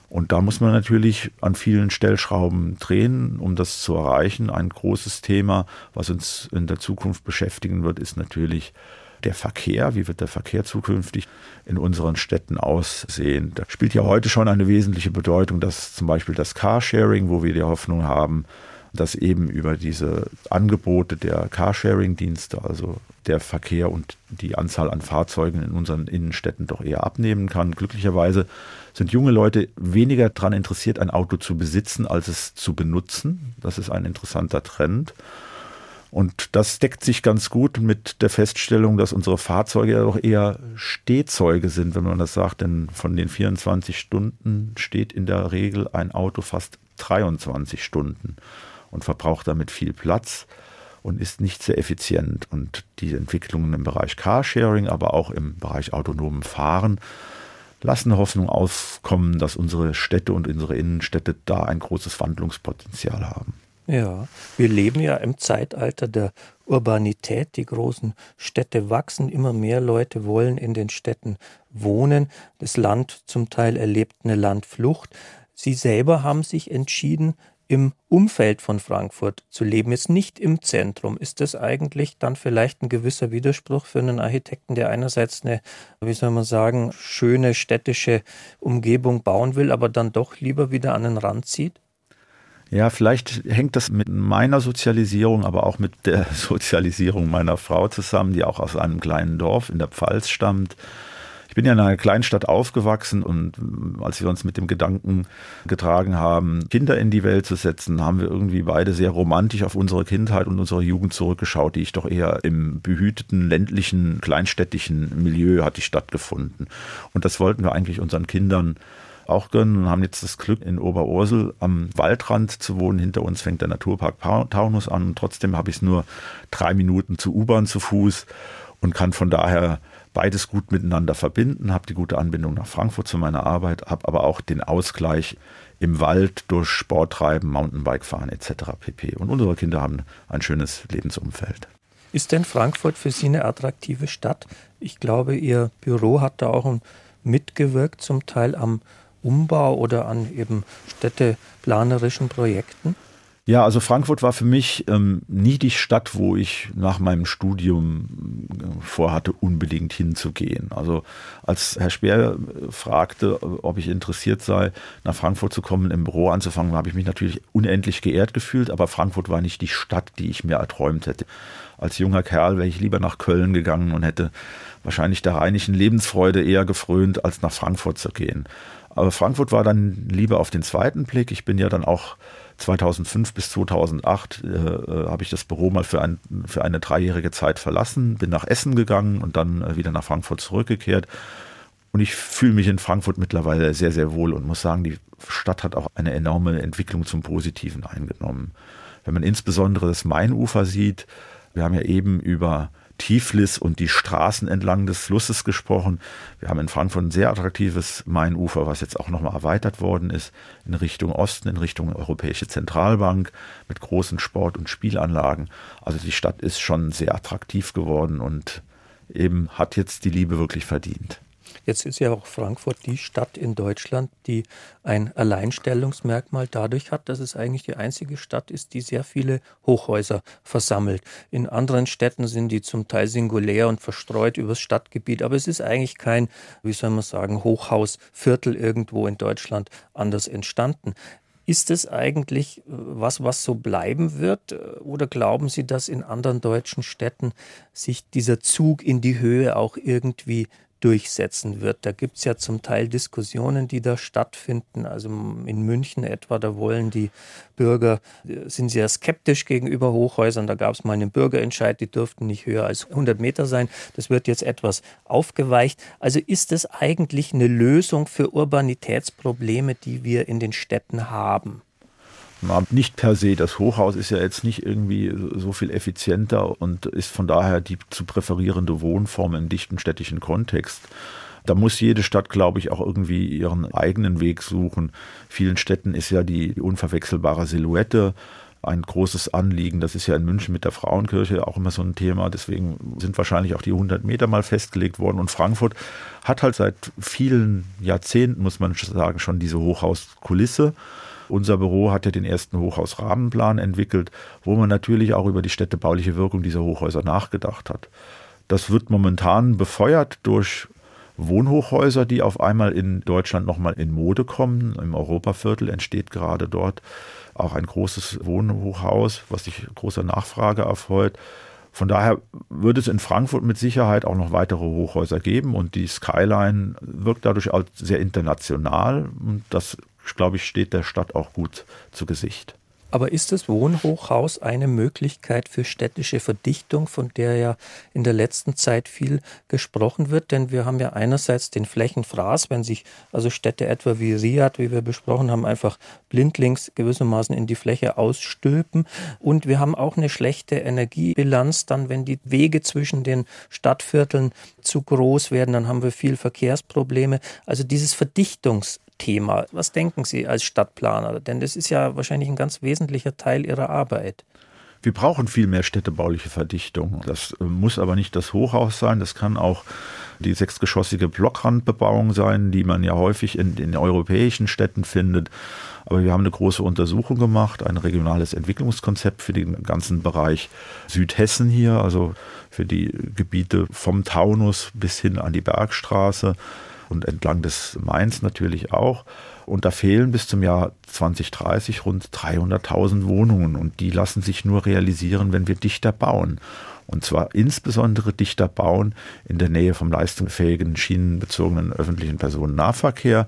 Und da muss man natürlich an vielen Stellschrauben drehen, um das zu erreichen. Ein großes Thema, was uns in der Zukunft beschäftigen wird, ist natürlich der Verkehr, wie wird der Verkehr zukünftig in unseren Städten aussehen. Da spielt ja heute schon eine wesentliche Bedeutung, dass zum Beispiel das Carsharing, wo wir die Hoffnung haben, dass eben über diese Angebote der Carsharing-Dienste, also der Verkehr und die Anzahl an Fahrzeugen in unseren Innenstädten doch eher abnehmen kann. Glücklicherweise sind junge Leute weniger daran interessiert, ein Auto zu besitzen, als es zu benutzen. Das ist ein interessanter Trend. Und das deckt sich ganz gut mit der Feststellung, dass unsere Fahrzeuge ja doch eher Stehzeuge sind, wenn man das sagt. Denn von den 24 Stunden steht in der Regel ein Auto fast 23 Stunden und verbraucht damit viel Platz und ist nicht sehr effizient. Und die Entwicklungen im Bereich Carsharing, aber auch im Bereich autonomen Fahren lassen Hoffnung aufkommen, dass unsere Städte und unsere Innenstädte da ein großes Wandlungspotenzial haben. Ja, wir leben ja im Zeitalter der Urbanität. Die großen Städte wachsen, immer mehr Leute wollen in den Städten wohnen. Das Land zum Teil erlebt eine Landflucht. Sie selber haben sich entschieden, im Umfeld von Frankfurt zu leben, jetzt nicht im Zentrum. Ist das eigentlich dann vielleicht ein gewisser Widerspruch für einen Architekten, der einerseits eine, wie soll man sagen, schöne städtische Umgebung bauen will, aber dann doch lieber wieder an den Rand zieht? Ja, vielleicht hängt das mit meiner Sozialisierung, aber auch mit der Sozialisierung meiner Frau zusammen, die auch aus einem kleinen Dorf in der Pfalz stammt. Ich bin ja in einer Kleinstadt aufgewachsen und als wir uns mit dem Gedanken getragen haben, Kinder in die Welt zu setzen, haben wir irgendwie beide sehr romantisch auf unsere Kindheit und unsere Jugend zurückgeschaut, die ich doch eher im behüteten, ländlichen, kleinstädtischen Milieu hatte stattgefunden. Und das wollten wir eigentlich unseren Kindern auch gönnen und haben jetzt das Glück, in Oberursel am Waldrand zu wohnen. Hinter uns fängt der Naturpark Taunus an und trotzdem habe ich es nur drei Minuten zu U-Bahn zu Fuß und kann von daher beides gut miteinander verbinden, habe die gute Anbindung nach Frankfurt zu meiner Arbeit, habe aber auch den Ausgleich im Wald durch Sport treiben, Mountainbike fahren etc. pp. Und unsere Kinder haben ein schönes Lebensumfeld. Ist denn Frankfurt für Sie eine attraktive Stadt? Ich glaube, Ihr Büro hat da auch mitgewirkt, zum Teil am Umbau oder an eben städteplanerischen Projekten? Ja, also Frankfurt war für mich ähm, nie die Stadt, wo ich nach meinem Studium äh, vorhatte, unbedingt hinzugehen. Also als Herr Speer äh, fragte, ob ich interessiert sei, nach Frankfurt zu kommen, im Büro anzufangen, habe ich mich natürlich unendlich geehrt gefühlt, aber Frankfurt war nicht die Stadt, die ich mir erträumt hätte. Als junger Kerl wäre ich lieber nach Köln gegangen und hätte wahrscheinlich der rheinischen Lebensfreude eher gefrönt, als nach Frankfurt zu gehen. Aber Frankfurt war dann lieber auf den zweiten Blick. Ich bin ja dann auch 2005 bis 2008 äh, äh, habe ich das Büro mal für, ein, für eine dreijährige Zeit verlassen, bin nach Essen gegangen und dann äh, wieder nach Frankfurt zurückgekehrt. Und ich fühle mich in Frankfurt mittlerweile sehr, sehr wohl und muss sagen, die Stadt hat auch eine enorme Entwicklung zum Positiven eingenommen. Wenn man insbesondere das Mainufer sieht, wir haben ja eben über Tiflis und die Straßen entlang des Flusses gesprochen. Wir haben in Frankfurt ein sehr attraktives Mainufer, was jetzt auch nochmal erweitert worden ist, in Richtung Osten, in Richtung Europäische Zentralbank mit großen Sport- und Spielanlagen. Also die Stadt ist schon sehr attraktiv geworden und eben hat jetzt die Liebe wirklich verdient. Jetzt ist ja auch Frankfurt die Stadt in Deutschland, die ein Alleinstellungsmerkmal dadurch hat, dass es eigentlich die einzige Stadt ist, die sehr viele Hochhäuser versammelt. In anderen Städten sind die zum Teil singulär und verstreut übers Stadtgebiet, aber es ist eigentlich kein, wie soll man sagen, Hochhausviertel irgendwo in Deutschland anders entstanden. Ist es eigentlich äh, was, was so bleiben wird? Oder glauben Sie, dass in anderen deutschen Städten sich dieser Zug in die Höhe auch irgendwie durchsetzen wird. Da gibt es ja zum Teil Diskussionen, die da stattfinden. Also in München etwa, da wollen die Bürger, sind sehr skeptisch gegenüber Hochhäusern. Da gab es mal einen Bürgerentscheid, die dürften nicht höher als 100 Meter sein. Das wird jetzt etwas aufgeweicht. Also ist es eigentlich eine Lösung für Urbanitätsprobleme, die wir in den Städten haben? Nicht per se. Das Hochhaus ist ja jetzt nicht irgendwie so viel effizienter und ist von daher die zu präferierende Wohnform im dichten städtischen Kontext. Da muss jede Stadt, glaube ich, auch irgendwie ihren eigenen Weg suchen. Vielen Städten ist ja die unverwechselbare Silhouette ein großes Anliegen. Das ist ja in München mit der Frauenkirche auch immer so ein Thema. Deswegen sind wahrscheinlich auch die 100 Meter mal festgelegt worden. Und Frankfurt hat halt seit vielen Jahrzehnten, muss man sagen, schon diese Hochhauskulisse. Unser Büro hat ja den ersten Hochhausrahmenplan entwickelt, wo man natürlich auch über die städtebauliche Wirkung dieser Hochhäuser nachgedacht hat. Das wird momentan befeuert durch Wohnhochhäuser, die auf einmal in Deutschland nochmal in Mode kommen. Im Europaviertel entsteht gerade dort auch ein großes Wohnhochhaus, was sich großer Nachfrage erfreut. Von daher wird es in Frankfurt mit Sicherheit auch noch weitere Hochhäuser geben und die Skyline wirkt dadurch auch sehr international und das glaube ich, steht der Stadt auch gut zu Gesicht. Aber ist das Wohnhochhaus eine Möglichkeit für städtische Verdichtung, von der ja in der letzten Zeit viel gesprochen wird? Denn wir haben ja einerseits den Flächenfraß, wenn sich also Städte etwa wie Riyadh, wie wir besprochen haben, einfach blindlings gewissermaßen in die Fläche ausstülpen. Und wir haben auch eine schlechte Energiebilanz dann, wenn die Wege zwischen den Stadtvierteln zu groß werden, dann haben wir viel Verkehrsprobleme. Also dieses Verdichtungs Thema. Was denken Sie als Stadtplaner? Denn das ist ja wahrscheinlich ein ganz wesentlicher Teil Ihrer Arbeit. Wir brauchen viel mehr städtebauliche Verdichtung. Das äh, muss aber nicht das Hochhaus sein, das kann auch die sechsgeschossige Blockrandbebauung sein, die man ja häufig in den europäischen Städten findet. Aber wir haben eine große Untersuchung gemacht, ein regionales Entwicklungskonzept für den ganzen Bereich Südhessen hier, also für die Gebiete vom Taunus bis hin an die Bergstraße und entlang des Mains natürlich auch. Und da fehlen bis zum Jahr 2030 rund 300.000 Wohnungen und die lassen sich nur realisieren, wenn wir dichter bauen. Und zwar insbesondere dichter bauen in der Nähe vom leistungsfähigen schienenbezogenen öffentlichen Personennahverkehr,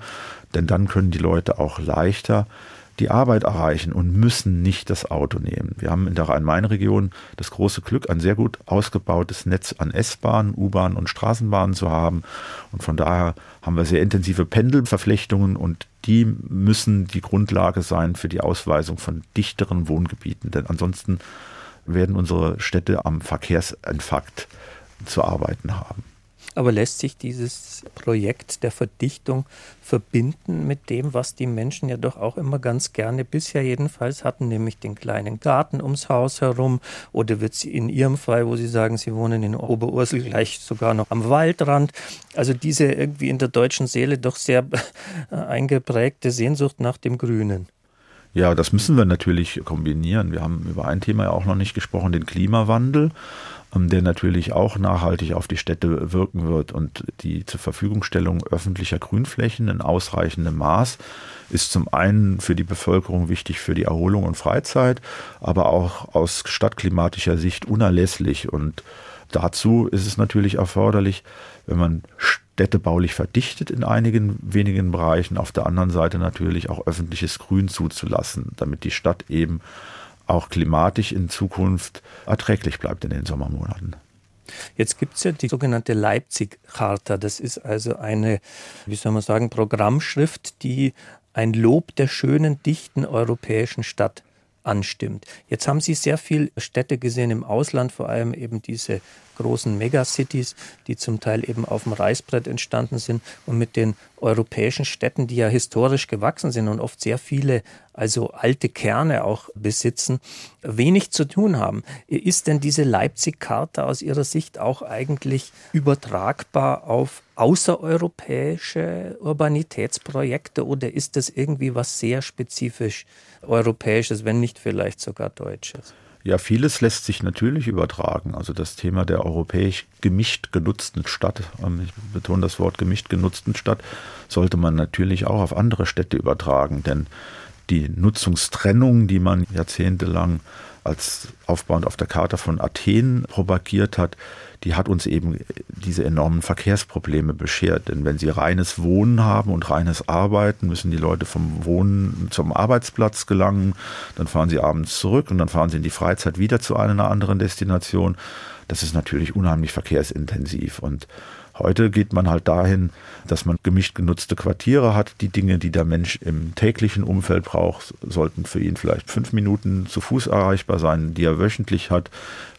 denn dann können die Leute auch leichter die Arbeit erreichen und müssen nicht das Auto nehmen. Wir haben in der Rhein-Main-Region das große Glück, ein sehr gut ausgebautes Netz an S-Bahnen, U-Bahnen und Straßenbahnen zu haben. Und von daher haben wir sehr intensive Pendelverflechtungen und die müssen die Grundlage sein für die Ausweisung von dichteren Wohngebieten. Denn ansonsten werden unsere Städte am Verkehrsinfarkt zu arbeiten haben. Aber lässt sich dieses Projekt der Verdichtung verbinden mit dem, was die Menschen ja doch auch immer ganz gerne bisher jedenfalls hatten, nämlich den kleinen Garten ums Haus herum? Oder wird sie in Ihrem Fall, wo Sie sagen, Sie wohnen in Oberursel, gleich sogar noch am Waldrand? Also diese irgendwie in der deutschen Seele doch sehr eingeprägte Sehnsucht nach dem Grünen. Ja, das müssen wir natürlich kombinieren. Wir haben über ein Thema ja auch noch nicht gesprochen, den Klimawandel, der natürlich auch nachhaltig auf die Städte wirken wird. Und die zur Verfügungstellung öffentlicher Grünflächen in ausreichendem Maß ist zum einen für die Bevölkerung wichtig für die Erholung und Freizeit, aber auch aus stadtklimatischer Sicht unerlässlich. Und dazu ist es natürlich erforderlich, wenn man städtebaulich verdichtet in einigen wenigen Bereichen, auf der anderen Seite natürlich auch öffentliches Grün zuzulassen, damit die Stadt eben auch klimatisch in Zukunft erträglich bleibt in den Sommermonaten. Jetzt gibt es ja die sogenannte Leipzig-Charta. Das ist also eine, wie soll man sagen, Programmschrift, die ein Lob der schönen, dichten europäischen Stadt anstimmt. Jetzt haben Sie sehr viele Städte gesehen im Ausland, vor allem eben diese großen Megacities, die zum Teil eben auf dem Reißbrett entstanden sind und mit den europäischen Städten, die ja historisch gewachsen sind und oft sehr viele, also alte Kerne auch besitzen, wenig zu tun haben. Ist denn diese Leipzig-Charta aus Ihrer Sicht auch eigentlich übertragbar auf außereuropäische Urbanitätsprojekte oder ist das irgendwie was sehr spezifisch europäisches, wenn nicht vielleicht sogar deutsches? Ja, vieles lässt sich natürlich übertragen. Also das Thema der europäisch gemischt genutzten Stadt, ähm, ich betone das Wort gemischt genutzten Stadt, sollte man natürlich auch auf andere Städte übertragen. Denn die Nutzungstrennung, die man jahrzehntelang als aufbauend auf der Charta von Athen propagiert hat, die hat uns eben diese enormen Verkehrsprobleme beschert. Denn wenn sie reines Wohnen haben und reines Arbeiten, müssen die Leute vom Wohnen zum Arbeitsplatz gelangen, dann fahren sie abends zurück und dann fahren sie in die Freizeit wieder zu einer anderen Destination. Das ist natürlich unheimlich verkehrsintensiv und Heute geht man halt dahin, dass man gemischt genutzte Quartiere hat. Die Dinge, die der Mensch im täglichen Umfeld braucht, sollten für ihn vielleicht fünf Minuten zu Fuß erreichbar sein, die er wöchentlich hat,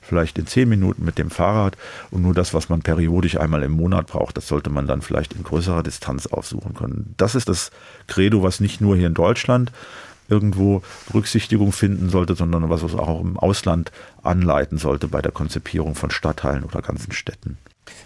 vielleicht in zehn Minuten mit dem Fahrrad. Und nur das, was man periodisch einmal im Monat braucht, das sollte man dann vielleicht in größerer Distanz aufsuchen können. Das ist das Credo, was nicht nur hier in Deutschland irgendwo Berücksichtigung finden sollte, sondern was es auch im Ausland anleiten sollte bei der Konzipierung von Stadtteilen oder ganzen Städten.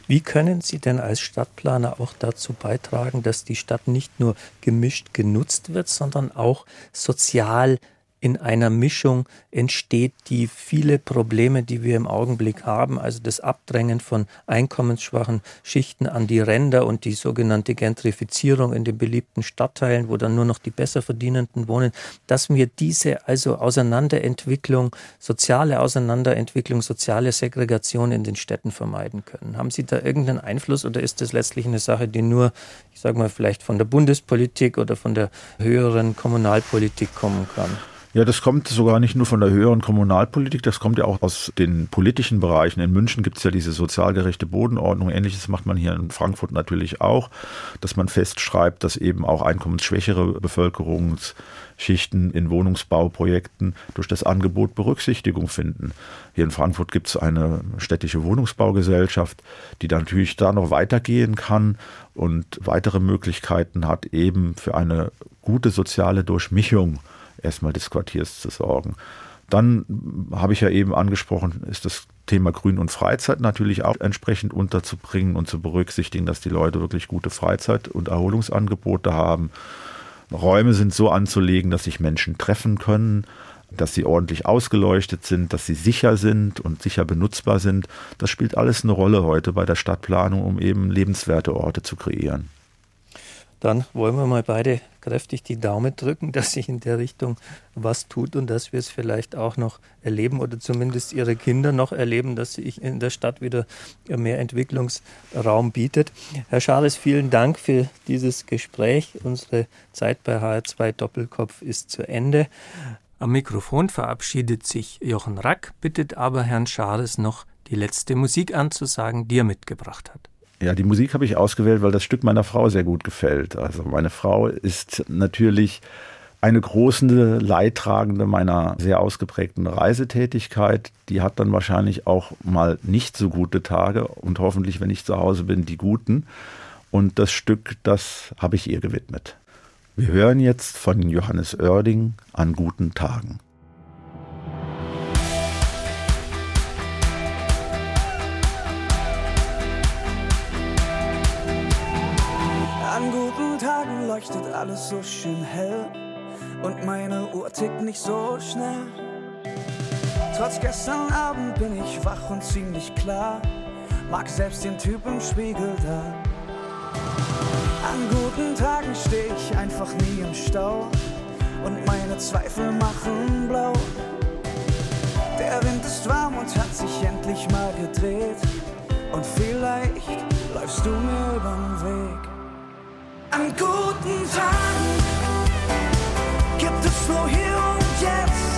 Wie können Sie denn als Stadtplaner auch dazu beitragen, dass die Stadt nicht nur gemischt genutzt wird, sondern auch sozial in einer Mischung entsteht, die viele Probleme, die wir im Augenblick haben, also das Abdrängen von einkommensschwachen Schichten an die Ränder und die sogenannte Gentrifizierung in den beliebten Stadtteilen, wo dann nur noch die Besserverdienenden wohnen, dass wir diese also Auseinanderentwicklung, soziale Auseinanderentwicklung, soziale Segregation in den Städten vermeiden können. Haben Sie da irgendeinen Einfluss oder ist das letztlich eine Sache, die nur, ich sage mal, vielleicht von der Bundespolitik oder von der höheren Kommunalpolitik kommen kann? Ja, das kommt sogar nicht nur von der höheren Kommunalpolitik, das kommt ja auch aus den politischen Bereichen. In München gibt es ja diese sozialgerechte Bodenordnung. Ähnliches macht man hier in Frankfurt natürlich auch, dass man festschreibt, dass eben auch einkommensschwächere Bevölkerungsschichten in Wohnungsbauprojekten durch das Angebot Berücksichtigung finden. Hier in Frankfurt gibt es eine städtische Wohnungsbaugesellschaft, die da natürlich da noch weitergehen kann und weitere Möglichkeiten hat, eben für eine gute soziale Durchmischung erstmal des Quartiers zu sorgen. Dann habe ich ja eben angesprochen, ist das Thema Grün und Freizeit natürlich auch entsprechend unterzubringen und zu berücksichtigen, dass die Leute wirklich gute Freizeit- und Erholungsangebote haben. Räume sind so anzulegen, dass sich Menschen treffen können, dass sie ordentlich ausgeleuchtet sind, dass sie sicher sind und sicher benutzbar sind. Das spielt alles eine Rolle heute bei der Stadtplanung, um eben lebenswerte Orte zu kreieren dann wollen wir mal beide kräftig die Daumen drücken, dass sich in der Richtung was tut und dass wir es vielleicht auch noch erleben oder zumindest ihre Kinder noch erleben, dass sich in der Stadt wieder mehr Entwicklungsraum bietet. Herr Schales, vielen Dank für dieses Gespräch. Unsere Zeit bei HR2 Doppelkopf ist zu Ende. Am Mikrofon verabschiedet sich Jochen Rack, bittet aber Herrn Schales noch die letzte Musik anzusagen, die er mitgebracht hat. Ja, die Musik habe ich ausgewählt, weil das Stück meiner Frau sehr gut gefällt. Also meine Frau ist natürlich eine große Leidtragende meiner sehr ausgeprägten Reisetätigkeit. Die hat dann wahrscheinlich auch mal nicht so gute Tage und hoffentlich, wenn ich zu Hause bin, die guten. Und das Stück, das habe ich ihr gewidmet. Wir hören jetzt von Johannes Oerding an guten Tagen. Tagen leuchtet alles so schön hell. und meine Uhr tickt nicht so schnell. Trotz gestern Abend bin ich wach und ziemlich klar, mag selbst den Typ im Spiegel da. An guten Tagen steh ich einfach nie im Stau und meine Zweifel machen blau. Der Wind ist warm und hat sich endlich mal gedreht und vielleicht läufst du mir übern Weg. An guten Tagen gibt es nur hier und jetzt.